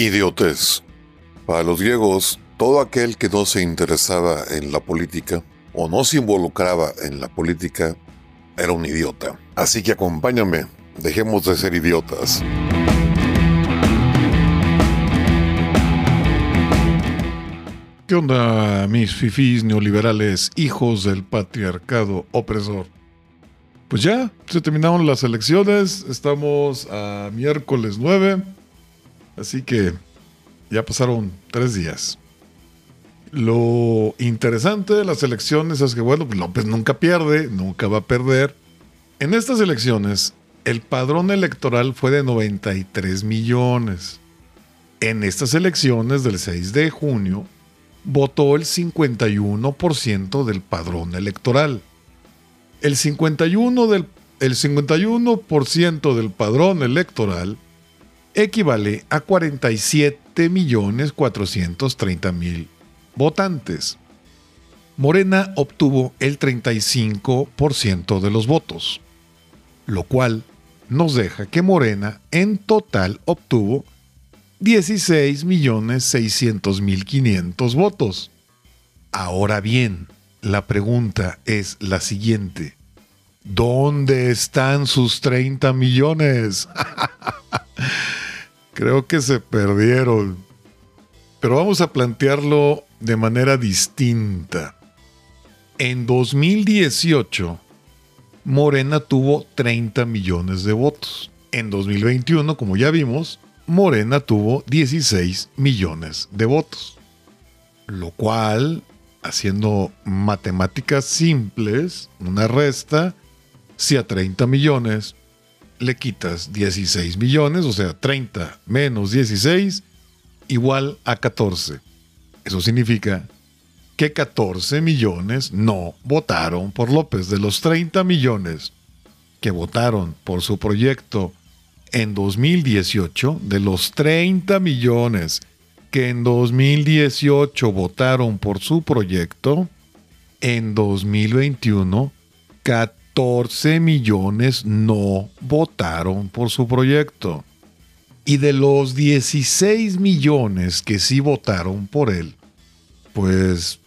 Idiotez. Para los griegos, todo aquel que no se interesaba en la política o no se involucraba en la política era un idiota. Así que acompáñame, dejemos de ser idiotas. ¿Qué onda, mis fifís neoliberales, hijos del patriarcado opresor? Pues ya, se terminaron las elecciones, estamos a miércoles 9, así que ya pasaron tres días. Lo interesante de las elecciones es que, bueno, López nunca pierde, nunca va a perder. En estas elecciones, el padrón electoral fue de 93 millones. En estas elecciones del 6 de junio, votó el 51% del padrón electoral. El 51%, del, el 51 del padrón electoral equivale a 47.430.000 votantes. Morena obtuvo el 35% de los votos, lo cual nos deja que Morena en total obtuvo 16.600.500 votos. Ahora bien, la pregunta es la siguiente. ¿Dónde están sus 30 millones? Creo que se perdieron. Pero vamos a plantearlo de manera distinta. En 2018, Morena tuvo 30 millones de votos. En 2021, como ya vimos, Morena tuvo 16 millones de votos. Lo cual, haciendo matemáticas simples, una resta, si a 30 millones le quitas 16 millones, o sea, 30 menos 16, igual a 14. Eso significa que 14 millones no votaron por López. De los 30 millones que votaron por su proyecto en 2018, de los 30 millones que en 2018 votaron por su proyecto, en 2021, 14 millones no votaron por su proyecto. Y de los 16 millones que sí votaron por él, pues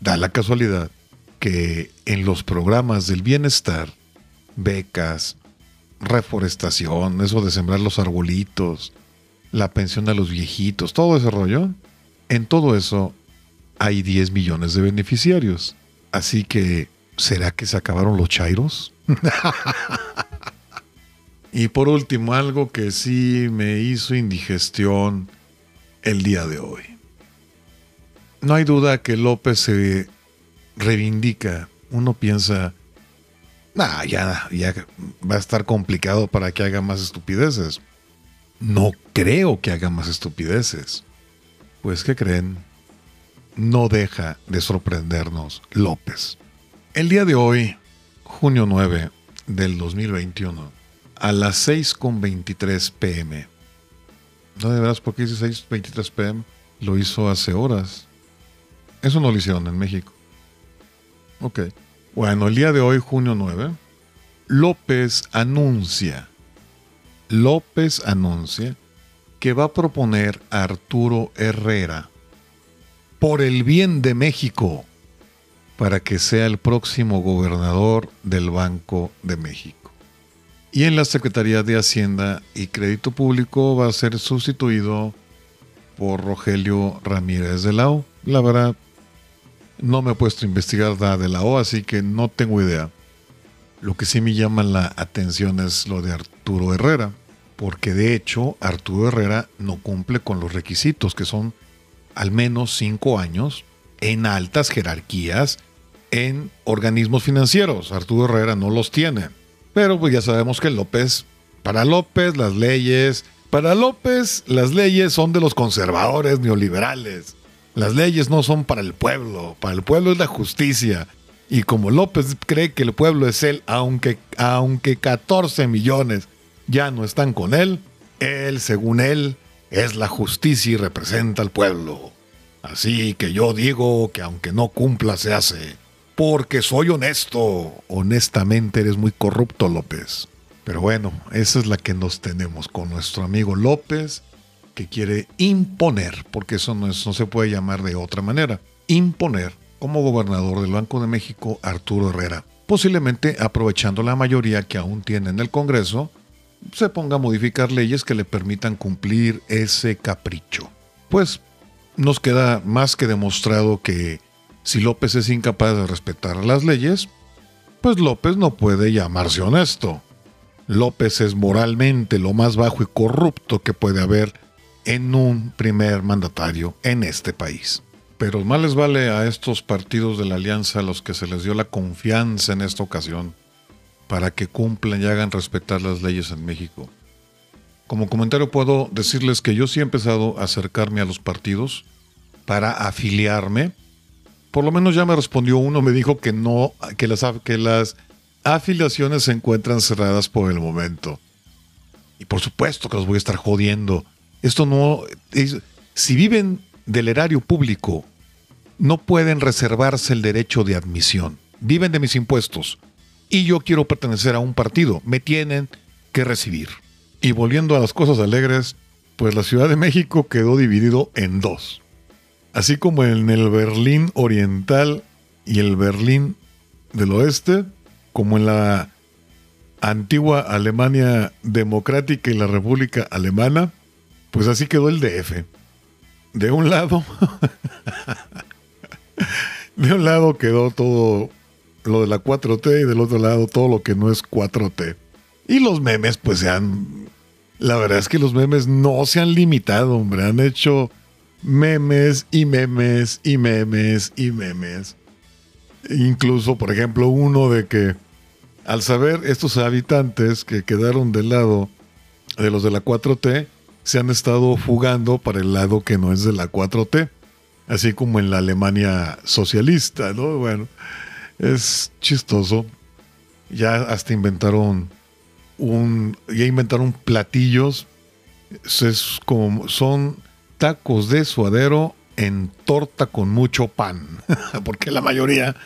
da la casualidad que en los programas del bienestar, becas, reforestación, eso de sembrar los arbolitos, la pensión a los viejitos, todo ese rollo, en todo eso hay 10 millones de beneficiarios. Así que, ¿será que se acabaron los chairos? y por último, algo que sí me hizo indigestión el día de hoy. No hay duda que López se reivindica. Uno piensa, nah, ya, ya va a estar complicado para que haga más estupideces. No creo que haga más estupideces. Pues, ¿qué creen? No deja de sorprendernos López. El día de hoy, junio 9 del 2021, a las 6.23 pm. No de veras por qué dice 6.23 pm. Lo hizo hace horas. Eso no lo hicieron en México. Ok. Bueno, el día de hoy, junio 9, López anuncia, López anuncia que va a proponer a Arturo Herrera por el bien de México para que sea el próximo gobernador del Banco de México. Y en la Secretaría de Hacienda y Crédito Público va a ser sustituido por Rogelio Ramírez de la O. La verdad, no me he puesto a investigar nada de la O, así que no tengo idea. Lo que sí me llama la atención es lo de Arturo Herrera, porque de hecho Arturo Herrera no cumple con los requisitos, que son al menos cinco años en altas jerarquías en organismos financieros. Arturo Herrera no los tiene. Pero pues ya sabemos que López, para López las leyes, para López las leyes son de los conservadores neoliberales. Las leyes no son para el pueblo, para el pueblo es la justicia. Y como López cree que el pueblo es él, aunque, aunque 14 millones ya no están con él, él, según él, es la justicia y representa al pueblo. Así que yo digo que aunque no cumpla se hace. Porque soy honesto. Honestamente eres muy corrupto, López. Pero bueno, esa es la que nos tenemos con nuestro amigo López que quiere imponer, porque eso no, se puede llamar de otra manera, imponer como gobernador del Banco de México Arturo Herrera, posiblemente aprovechando la mayoría que aún tiene en el Congreso, se ponga a modificar leyes que le permitan cumplir ese capricho. Pues nos queda más que demostrado que si López es incapaz de respetar las leyes, pues López no puede llamarse honesto. López es moralmente lo más bajo y corrupto que puede haber en un primer mandatario en este país. Pero más les vale a estos partidos de la alianza a los que se les dio la confianza en esta ocasión para que cumplan y hagan respetar las leyes en México. Como comentario puedo decirles que yo sí he empezado a acercarme a los partidos para afiliarme por lo menos ya me respondió uno, me dijo que no, que las, afiliaciones se encuentran cerradas por el momento. Y por supuesto que los voy a estar jodiendo. Esto no. si viven del erario público, no pueden reservarse el derecho de admisión. Viven de mis impuestos. Y yo quiero pertenecer a un partido. Me tienen que recibir. Y volviendo a las cosas alegres, pues la Ciudad de México quedó dividido en dos así como en el Berlín Oriental y el Berlín del Oeste, como en la antigua Alemania Democrática y la República Alemana, pues así quedó el DF. De un lado, de un lado quedó todo lo de la 4T y del otro lado todo lo que no es 4T. Y los memes, pues se han... La verdad es que los memes no se han limitado, hombre. Han hecho memes y memes y memes y memes. Incluso, por ejemplo, uno de que al saber estos habitantes que quedaron del lado de los de la 4T, se han estado fugando para el lado que no es de la 4T, así como en la Alemania socialista, ¿no? Bueno, es chistoso. Ya hasta inventaron un, ya inventaron platillos, es como, son tacos de suadero en torta con mucho pan, porque la mayoría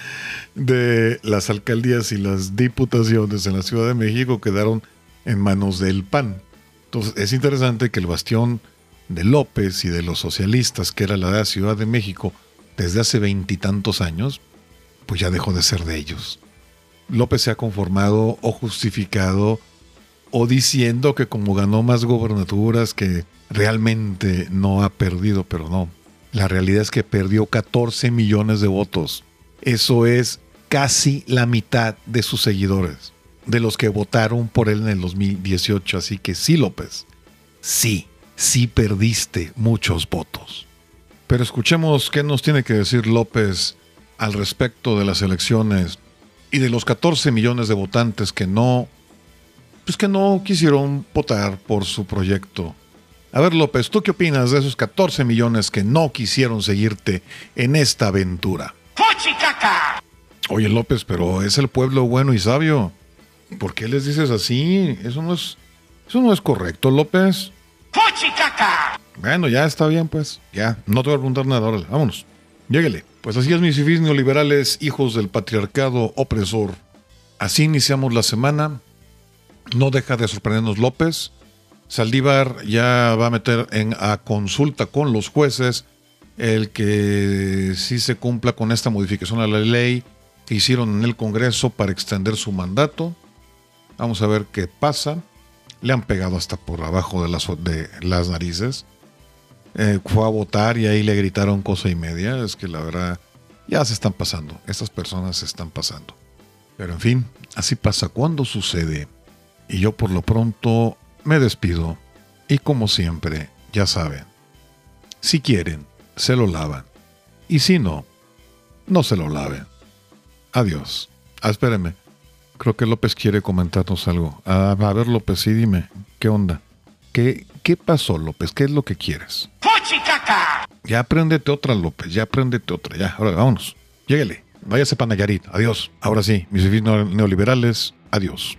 de las alcaldías y las diputaciones en la Ciudad de México quedaron en manos del PAN. Entonces es interesante que el bastión de López y de los socialistas, que era la Ciudad de México desde hace veintitantos años, pues ya dejó de ser de ellos. López se ha conformado o justificado o diciendo que como ganó más gobernaturas que realmente no ha perdido, pero no. La realidad es que perdió 14 millones de votos. Eso es casi la mitad de sus seguidores, de los que votaron por él en el 2018. Así que sí, López, sí, sí perdiste muchos votos. Pero escuchemos qué nos tiene que decir López al respecto de las elecciones y de los 14 millones de votantes que no, pues que no quisieron votar por su proyecto a ver, López, ¿tú qué opinas de esos 14 millones que no quisieron seguirte en esta aventura? Oye, López, pero es el pueblo bueno y sabio. ¿Por qué les dices así? Eso no es, eso no es correcto, López. Bueno, ya está bien, pues. Ya, no te voy a preguntar nada. Órale, vámonos. Lléguele. Pues así es, mis fifís neoliberales, hijos del patriarcado opresor. Así iniciamos la semana. No deja de sorprendernos López. Saldívar ya va a meter en, a consulta con los jueces el que sí se cumpla con esta modificación a la ley que hicieron en el Congreso para extender su mandato. Vamos a ver qué pasa. Le han pegado hasta por abajo de las, de las narices. Eh, fue a votar y ahí le gritaron cosa y media. Es que la verdad ya se están pasando. Estas personas se están pasando. Pero en fin, así pasa cuando sucede. Y yo por lo pronto me despido y como siempre, ya saben, si quieren, se lo lavan y si no, no se lo laven. Adiós. Ah, espérenme. Creo que López quiere comentarnos algo. Ah, a ver, López, sí, dime. ¿Qué onda? ¿Qué, ¿Qué pasó, López? ¿Qué es lo que quieres? Ya apréndete otra, López. Ya apréndete otra. Ya, ahora vámonos. Lléguele. Váyase para Nayarit. Adiós. Ahora sí, mis neoliberales. Adiós.